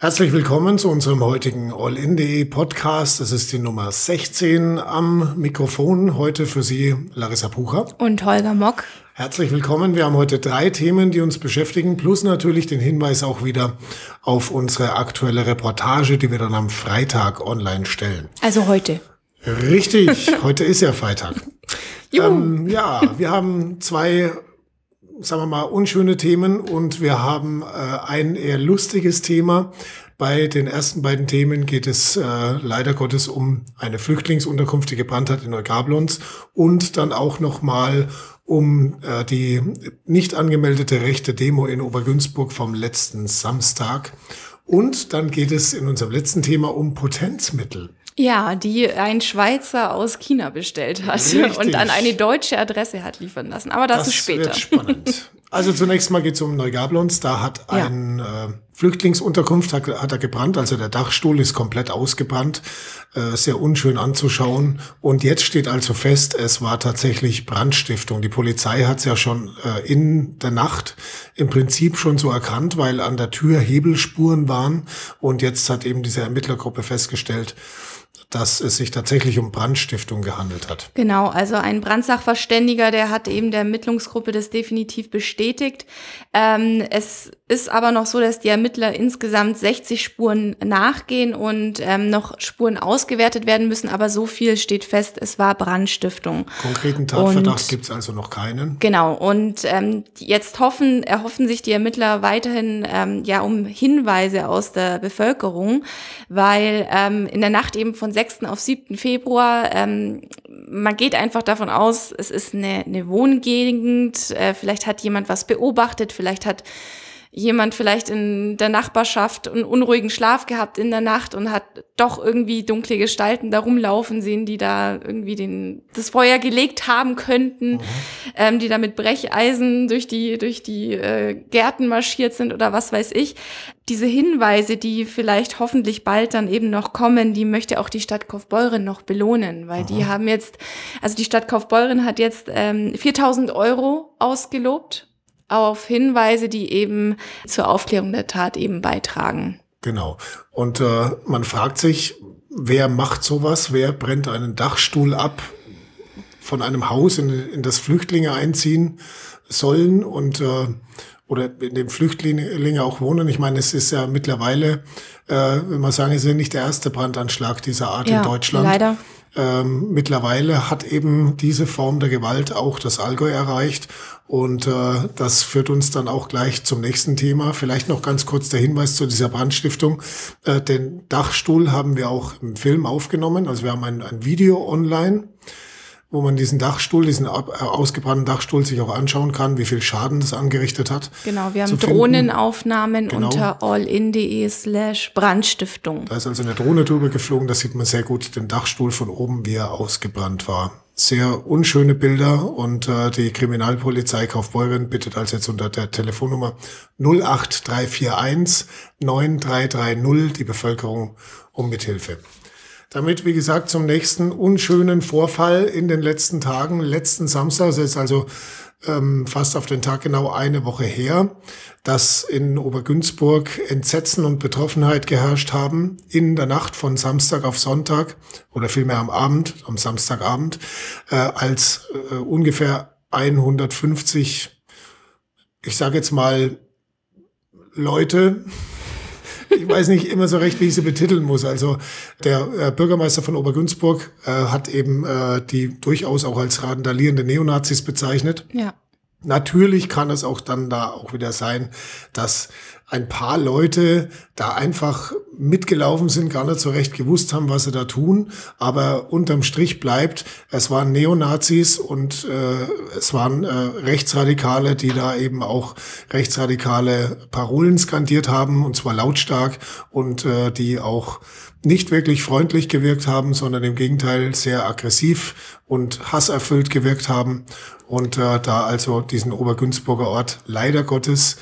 Herzlich willkommen zu unserem heutigen All-In.de Podcast. Es ist die Nummer 16 am Mikrofon. Heute für Sie Larissa Pucher. Und Holger Mock. Herzlich willkommen. Wir haben heute drei Themen, die uns beschäftigen, plus natürlich den Hinweis auch wieder auf unsere aktuelle Reportage, die wir dann am Freitag online stellen. Also heute. Richtig, heute ist ja Freitag. Ähm, ja, wir haben zwei sagen wir mal, unschöne Themen und wir haben äh, ein eher lustiges Thema. Bei den ersten beiden Themen geht es äh, leider Gottes um eine Flüchtlingsunterkunft, die gebrannt hat in Neugablons und dann auch nochmal um äh, die nicht angemeldete rechte Demo in Obergünzburg vom letzten Samstag. Und dann geht es in unserem letzten Thema um Potenzmittel. Ja, die ein Schweizer aus China bestellt hat Richtig. und an eine deutsche Adresse hat liefern lassen. Aber dazu das später. Wird spannend. Also zunächst mal geht es um Neugablons. Da hat ja. ein äh, Flüchtlingsunterkunft hat, hat er gebrannt. Also der Dachstuhl ist komplett ausgebrannt. Äh, sehr unschön anzuschauen. Und jetzt steht also fest, es war tatsächlich Brandstiftung. Die Polizei hat es ja schon äh, in der Nacht im Prinzip schon so erkannt, weil an der Tür Hebelspuren waren. Und jetzt hat eben diese Ermittlergruppe festgestellt, dass es sich tatsächlich um Brandstiftung gehandelt hat. Genau, also ein Brandsachverständiger, der hat eben der Ermittlungsgruppe das definitiv bestätigt. Ähm, es ist aber noch so, dass die Ermittler insgesamt 60 Spuren nachgehen und ähm, noch Spuren ausgewertet werden müssen, aber so viel steht fest, es war Brandstiftung. Konkreten Tatverdacht gibt es also noch keinen. Genau, und ähm, jetzt hoffen, erhoffen sich die Ermittler weiterhin ähm, ja um Hinweise aus der Bevölkerung, weil ähm, in der Nacht eben von 6. auf 7. Februar. Ähm, man geht einfach davon aus, es ist eine, eine Wohngegend, äh, vielleicht hat jemand was beobachtet, vielleicht hat jemand vielleicht in der Nachbarschaft einen unruhigen Schlaf gehabt in der Nacht und hat doch irgendwie dunkle Gestalten da rumlaufen sehen, die da irgendwie den, das Feuer gelegt haben könnten, mhm. ähm, die da mit Brecheisen durch die, durch die äh, Gärten marschiert sind oder was weiß ich. Diese Hinweise, die vielleicht hoffentlich bald dann eben noch kommen, die möchte auch die Stadt Kaufbeuren noch belohnen, weil mhm. die haben jetzt, also die Stadt Kaufbeuren hat jetzt ähm, 4000 Euro ausgelobt auf Hinweise, die eben zur Aufklärung der Tat eben beitragen. Genau. Und äh, man fragt sich, wer macht sowas? Wer brennt einen Dachstuhl ab von einem Haus, in, in das Flüchtlinge einziehen sollen und äh, oder in dem Flüchtlinge auch wohnen. Ich meine, es ist ja mittlerweile, äh, wenn man sagen, es ist ja nicht der erste Brandanschlag dieser Art ja, in Deutschland. Leider. Ähm, mittlerweile hat eben diese Form der Gewalt auch das Allgäu erreicht. Und äh, das führt uns dann auch gleich zum nächsten Thema. Vielleicht noch ganz kurz der Hinweis zu dieser Brandstiftung. Äh, den Dachstuhl haben wir auch im Film aufgenommen. Also wir haben ein, ein Video online wo man diesen Dachstuhl, diesen äh, ausgebrannten Dachstuhl sich auch anschauen kann, wie viel Schaden das angerichtet hat. Genau, wir haben Drohnenaufnahmen genau. unter allin.de slash Brandstiftung. Da ist also eine Drohne drüber geflogen, da sieht man sehr gut den Dachstuhl von oben, wie er ausgebrannt war. Sehr unschöne Bilder und äh, die Kriminalpolizei Kaufbeuren bittet also jetzt unter der Telefonnummer 08341 9330 die Bevölkerung um Mithilfe. Damit, wie gesagt, zum nächsten unschönen Vorfall in den letzten Tagen. Letzten Samstag, das ist also ähm, fast auf den Tag genau eine Woche her, dass in Obergünzburg Entsetzen und Betroffenheit geherrscht haben in der Nacht von Samstag auf Sonntag oder vielmehr am Abend, am Samstagabend, äh, als äh, ungefähr 150, ich sage jetzt mal, Leute ich weiß nicht immer so recht, wie ich sie betiteln muss. Also der äh, Bürgermeister von Obergünzburg äh, hat eben äh, die durchaus auch als randalierende Neonazis bezeichnet. Ja. Natürlich kann es auch dann da auch wieder sein, dass ein paar Leute da einfach mitgelaufen sind, gar nicht so recht gewusst haben, was sie da tun. Aber unterm Strich bleibt, es waren Neonazis und äh, es waren äh, Rechtsradikale, die da eben auch rechtsradikale Parolen skandiert haben, und zwar lautstark und äh, die auch nicht wirklich freundlich gewirkt haben, sondern im Gegenteil sehr aggressiv und hasserfüllt gewirkt haben. Und äh, da also diesen Obergünzburger Ort leider Gottes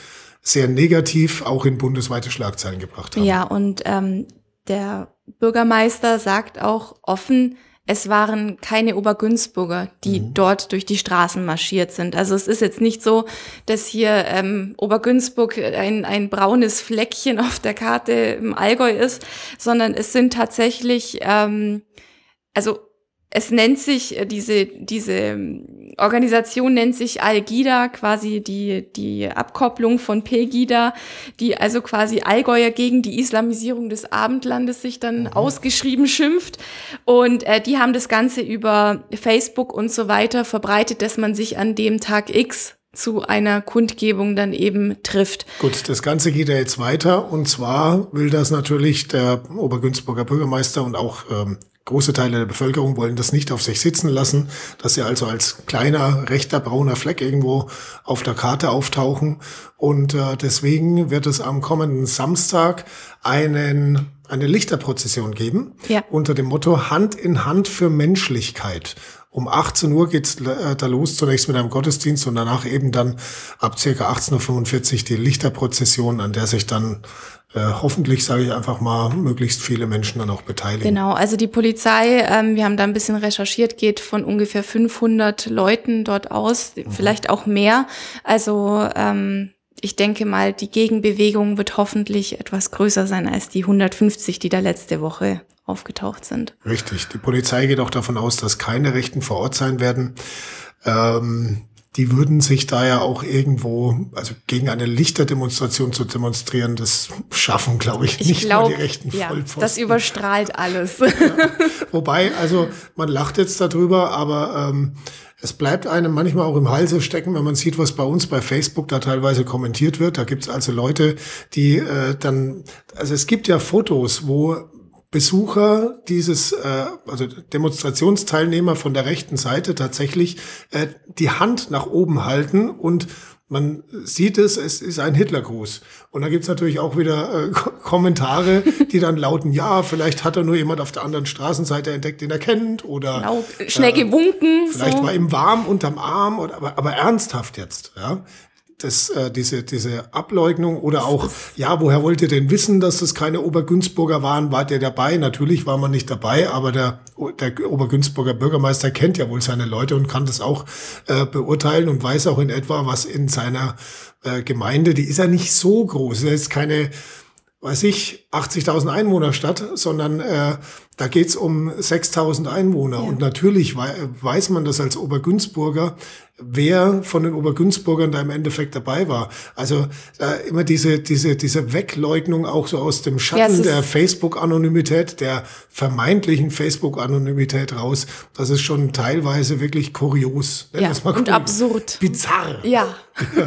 sehr negativ auch in bundesweite Schlagzeilen gebracht haben. Ja, und ähm, der Bürgermeister sagt auch offen, es waren keine Obergünzburger, die mhm. dort durch die Straßen marschiert sind. Also es ist jetzt nicht so, dass hier ähm, Obergünzburg ein, ein braunes Fleckchen auf der Karte im Allgäu ist, sondern es sind tatsächlich, ähm, also es nennt sich, äh, diese, diese ähm, Organisation nennt sich Algida, quasi die, die Abkopplung von Pegida, die also quasi Allgäuer gegen die Islamisierung des Abendlandes sich dann mhm. ausgeschrieben schimpft. Und äh, die haben das Ganze über Facebook und so weiter verbreitet, dass man sich an dem Tag X zu einer Kundgebung dann eben trifft. Gut, das Ganze geht ja jetzt weiter und zwar will das natürlich der Obergünzburger Bürgermeister und auch ähm, Große Teile der Bevölkerung wollen das nicht auf sich sitzen lassen, dass sie also als kleiner rechter brauner Fleck irgendwo auf der Karte auftauchen. Und äh, deswegen wird es am kommenden Samstag einen, eine Lichterprozession geben ja. unter dem Motto Hand in Hand für Menschlichkeit. Um 18 Uhr geht's äh, da los, zunächst mit einem Gottesdienst und danach eben dann ab circa 18.45 Uhr die Lichterprozession, an der sich dann hoffentlich, sage ich einfach mal, möglichst viele Menschen dann auch beteiligen. Genau, also die Polizei, ähm, wir haben da ein bisschen recherchiert, geht von ungefähr 500 Leuten dort aus, mhm. vielleicht auch mehr. Also ähm, ich denke mal, die Gegenbewegung wird hoffentlich etwas größer sein als die 150, die da letzte Woche aufgetaucht sind. Richtig. Die Polizei geht auch davon aus, dass keine Rechten vor Ort sein werden. Ähm, die würden sich da ja auch irgendwo, also gegen eine Lichterdemonstration zu demonstrieren, das schaffen, glaube ich, ich, nicht glaub, nur die rechten ja, Vollpfosten. Das überstrahlt alles. Ja. Wobei, also man lacht jetzt darüber, aber ähm, es bleibt einem manchmal auch im Halse stecken, wenn man sieht, was bei uns bei Facebook da teilweise kommentiert wird. Da gibt's also Leute, die äh, dann, also es gibt ja Fotos, wo Besucher dieses, äh, also Demonstrationsteilnehmer von der rechten Seite tatsächlich äh, die Hand nach oben halten und man sieht es, es ist ein Hitlergruß. Und da gibt's natürlich auch wieder äh, Kommentare, die dann lauten, ja, vielleicht hat er nur jemand auf der anderen Straßenseite entdeckt, den er kennt. Oder genau, schnell gewunken. Vielleicht so. war ihm warm unterm Arm, oder, aber, aber ernsthaft jetzt. Ja? Das, äh, diese, diese Ableugnung oder auch, ja, woher wollt ihr denn wissen, dass das keine Obergünzburger waren? Wart ihr dabei? Natürlich war man nicht dabei, aber der, der Obergünzburger Bürgermeister kennt ja wohl seine Leute und kann das auch äh, beurteilen und weiß auch in etwa, was in seiner äh, Gemeinde, die ist ja nicht so groß, das ist keine weiß ich, 80.000 Einwohner Stadt, sondern äh, da geht's um 6.000 Einwohner. Ja. Und natürlich wei weiß man das als Obergünzburger, wer von den Obergünzburgern da im Endeffekt dabei war. Also äh, immer diese, diese, diese Wegleugnung auch so aus dem Schatten ja, der Facebook-Anonymität, der vermeintlichen Facebook-Anonymität raus. Das ist schon teilweise wirklich kurios. Ja, und absurd. Bizarr. Ja.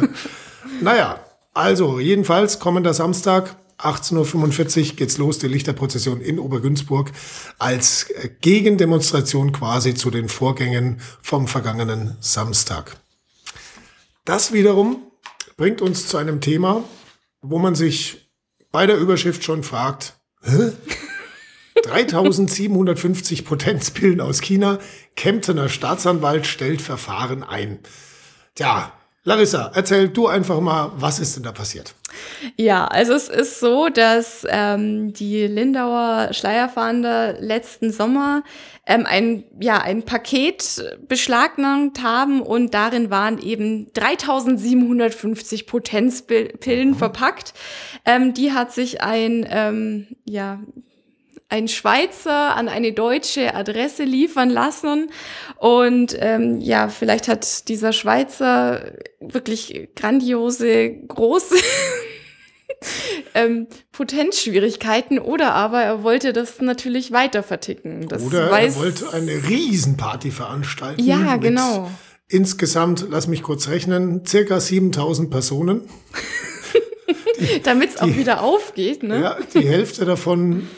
naja, also jedenfalls kommender Samstag 18.45 Uhr geht's los, die Lichterprozession in Obergünzburg als äh, Gegendemonstration quasi zu den Vorgängen vom vergangenen Samstag. Das wiederum bringt uns zu einem Thema, wo man sich bei der Überschrift schon fragt, Hä? 3750 Potenzpillen aus China, Kemptener Staatsanwalt stellt Verfahren ein. Tja, Larissa, erzähl du einfach mal, was ist denn da passiert? Ja, also es ist so, dass ähm, die Lindauer Schleierfahnder letzten Sommer ähm, ein, ja, ein Paket beschlagnahmt haben und darin waren eben 3750 Potenzpillen mhm. verpackt. Ähm, die hat sich ein, ähm, ja, ein Schweizer an eine deutsche Adresse liefern lassen. Und ähm, ja, vielleicht hat dieser Schweizer wirklich grandiose, große ähm, Potenzschwierigkeiten oder aber er wollte das natürlich weiter verticken. Das oder er wollte eine Riesenparty veranstalten. Ja, genau. Insgesamt, lass mich kurz rechnen, circa 7000 Personen. Damit es auch wieder aufgeht, ne? Ja, die Hälfte davon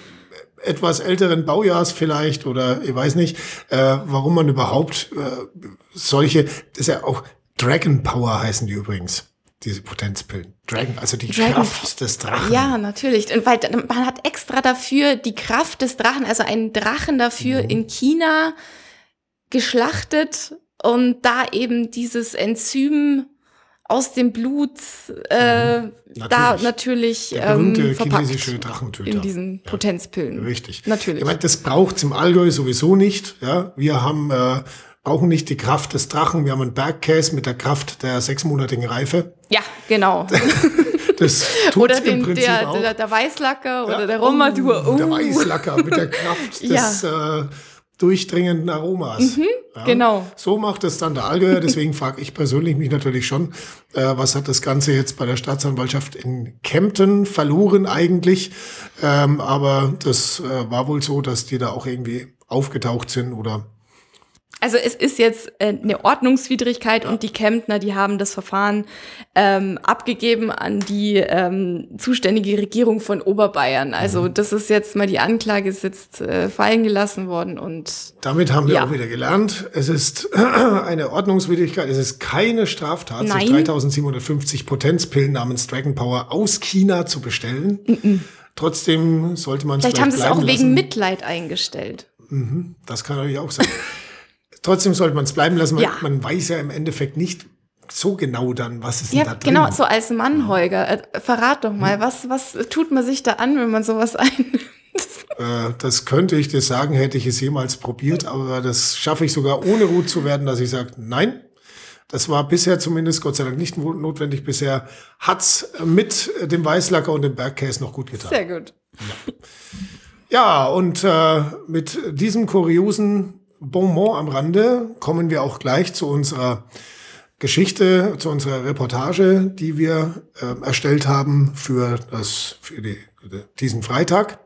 etwas älteren Baujahrs vielleicht oder ich weiß nicht, äh, warum man überhaupt äh, solche, das ist ja auch Dragon Power heißen die übrigens. Diese Potenzpillen. Dragon, also die Dragon Kraft des Drachen. Ja, natürlich. Und weil man hat extra dafür die Kraft des Drachen, also einen Drachen dafür mhm. in China geschlachtet und da eben dieses Enzym aus dem Blut äh, mhm. da natürlich ähm, chinesische Drachentöter. in diesen ja. Potenzpillen. Richtig. Natürlich. Ich meine, das braucht's im Allgäu sowieso nicht. Ja, wir haben äh, brauchen nicht die Kraft des Drachen. Wir haben einen Bergkäse mit der Kraft der sechsmonatigen Reife. Ja, genau. Das oder den, der, der, der, Weißlacker oder ja, der Romadur. Oh, Der Weißlacker mit der Kraft des ja. äh, durchdringenden Aromas. Mhm, ja. Genau. So macht es dann der Allgäuer. Deswegen frage ich persönlich mich natürlich schon, äh, was hat das Ganze jetzt bei der Staatsanwaltschaft in Kempten verloren eigentlich? Ähm, aber das äh, war wohl so, dass die da auch irgendwie aufgetaucht sind oder also es ist jetzt äh, eine Ordnungswidrigkeit und die Kemptner, die haben das Verfahren ähm, abgegeben an die ähm, zuständige Regierung von Oberbayern. Also mhm. das ist jetzt mal die Anklage ist jetzt äh, fallen gelassen worden und damit haben wir ja. auch wieder gelernt. Es ist eine Ordnungswidrigkeit. Es ist keine Straftat, Nein. sich 3750 Potenzpillen namens Dragon Power aus China zu bestellen. Mhm. Trotzdem sollte man es Vielleicht haben sie es auch wegen Mitleid eingestellt. Mhm. Das kann natürlich auch sein. Trotzdem sollte man es bleiben lassen. Man, ja. man weiß ja im Endeffekt nicht so genau dann, was ist ja, da drin. Genau, so als Mann, Holger, äh, verrat doch mal, hm. was, was tut man sich da an, wenn man sowas einnimmt? Äh, das könnte ich dir sagen, hätte ich es jemals probiert, aber das schaffe ich sogar ohne Ruhe zu werden, dass ich sage, nein, das war bisher zumindest Gott sei Dank nicht notwendig. Bisher hat's mit dem Weißlacker und dem Bergkäse noch gut getan. Sehr gut. Ja, ja und äh, mit diesem kuriosen Bonbon am Rande kommen wir auch gleich zu unserer Geschichte, zu unserer Reportage, die wir äh, erstellt haben für, das, für die, diesen Freitag.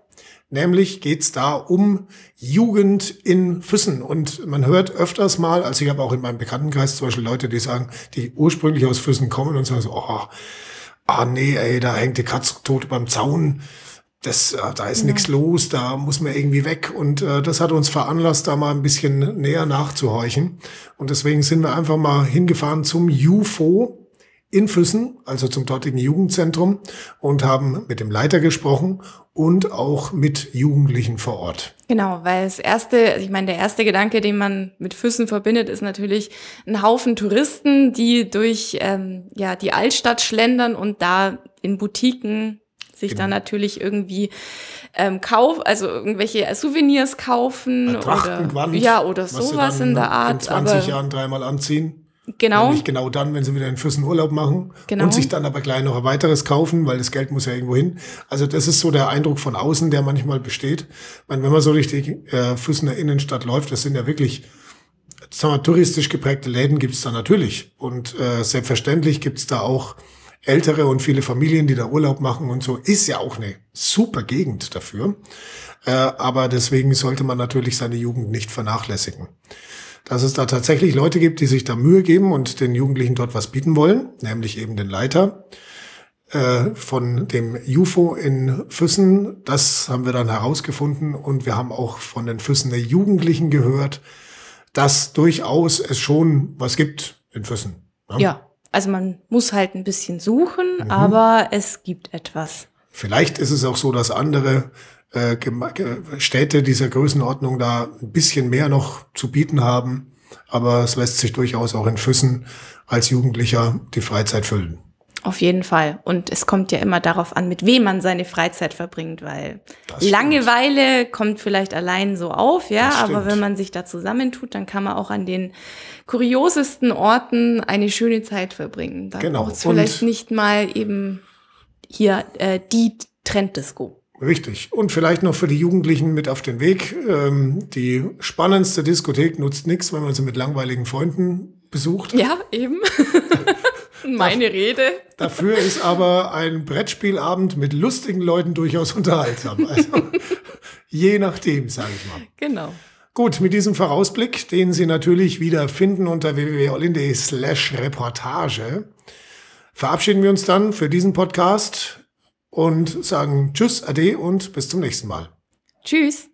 Nämlich geht's da um Jugend in Füssen. Und man hört öfters mal, also ich habe auch in meinem Bekanntenkreis zum Beispiel Leute, die sagen, die ursprünglich aus Füssen kommen und sagen so, oh, ah nee, ey, da hängt die Katze tot beim Zaun das, äh, da ist ja. nichts los, da muss man irgendwie weg. Und äh, das hat uns veranlasst, da mal ein bisschen näher nachzuhorchen. Und deswegen sind wir einfach mal hingefahren zum UFO in Füssen, also zum dortigen Jugendzentrum, und haben mit dem Leiter gesprochen und auch mit Jugendlichen vor Ort. Genau, weil das erste, ich meine, der erste Gedanke, den man mit Füssen verbindet, ist natürlich ein Haufen Touristen, die durch ähm, ja die Altstadt schlendern und da in Boutiquen sich genau. dann natürlich irgendwie ähm, kauf, also irgendwelche Souvenirs kaufen oder ja oder sowas in der Art. In 20 aber, Jahren dreimal anziehen. Genau. Nämlich genau dann, wenn sie wieder in Füssen Urlaub machen genau. und sich dann aber gleich noch ein weiteres kaufen, weil das Geld muss ja irgendwo hin. Also das ist so der Eindruck von außen, der manchmal besteht. Ich meine, wenn man so richtig äh, Füssener Innenstadt läuft, das sind ja wirklich sagen wir, touristisch geprägte Läden gibt's da natürlich. Und äh, selbstverständlich gibt's da auch Ältere und viele Familien, die da Urlaub machen und so, ist ja auch eine super Gegend dafür. Äh, aber deswegen sollte man natürlich seine Jugend nicht vernachlässigen. Dass es da tatsächlich Leute gibt, die sich da Mühe geben und den Jugendlichen dort was bieten wollen, nämlich eben den Leiter äh, von dem UFO in Füssen. Das haben wir dann herausgefunden und wir haben auch von den Füssener Jugendlichen gehört, dass durchaus es schon was gibt in Füssen. Ja, ja also man muss halt ein bisschen suchen, mhm. aber es gibt etwas. Vielleicht ist es auch so, dass andere äh, Städte dieser Größenordnung da ein bisschen mehr noch zu bieten haben. Aber es lässt sich durchaus auch in Füssen als Jugendlicher die Freizeit füllen. Auf jeden Fall. Und es kommt ja immer darauf an, mit wem man seine Freizeit verbringt, weil Langeweile kommt vielleicht allein so auf, ja, aber wenn man sich da zusammentut, dann kann man auch an den kuriosesten Orten eine schöne Zeit verbringen. Dann genau. braucht vielleicht nicht mal eben hier äh, die Trenddisco. Richtig. Und vielleicht noch für die Jugendlichen mit auf den Weg. Ähm, die spannendste Diskothek nutzt nichts, wenn man sie mit langweiligen Freunden besucht. Ja, eben. Meine Rede. Dafür ist aber ein Brettspielabend mit lustigen Leuten durchaus unterhaltsam. Also je nachdem, sage ich mal. Genau. Gut, mit diesem Vorausblick, den Sie natürlich wieder finden unter www.olinde slash Reportage, verabschieden wir uns dann für diesen Podcast und sagen Tschüss, Ade und bis zum nächsten Mal. Tschüss.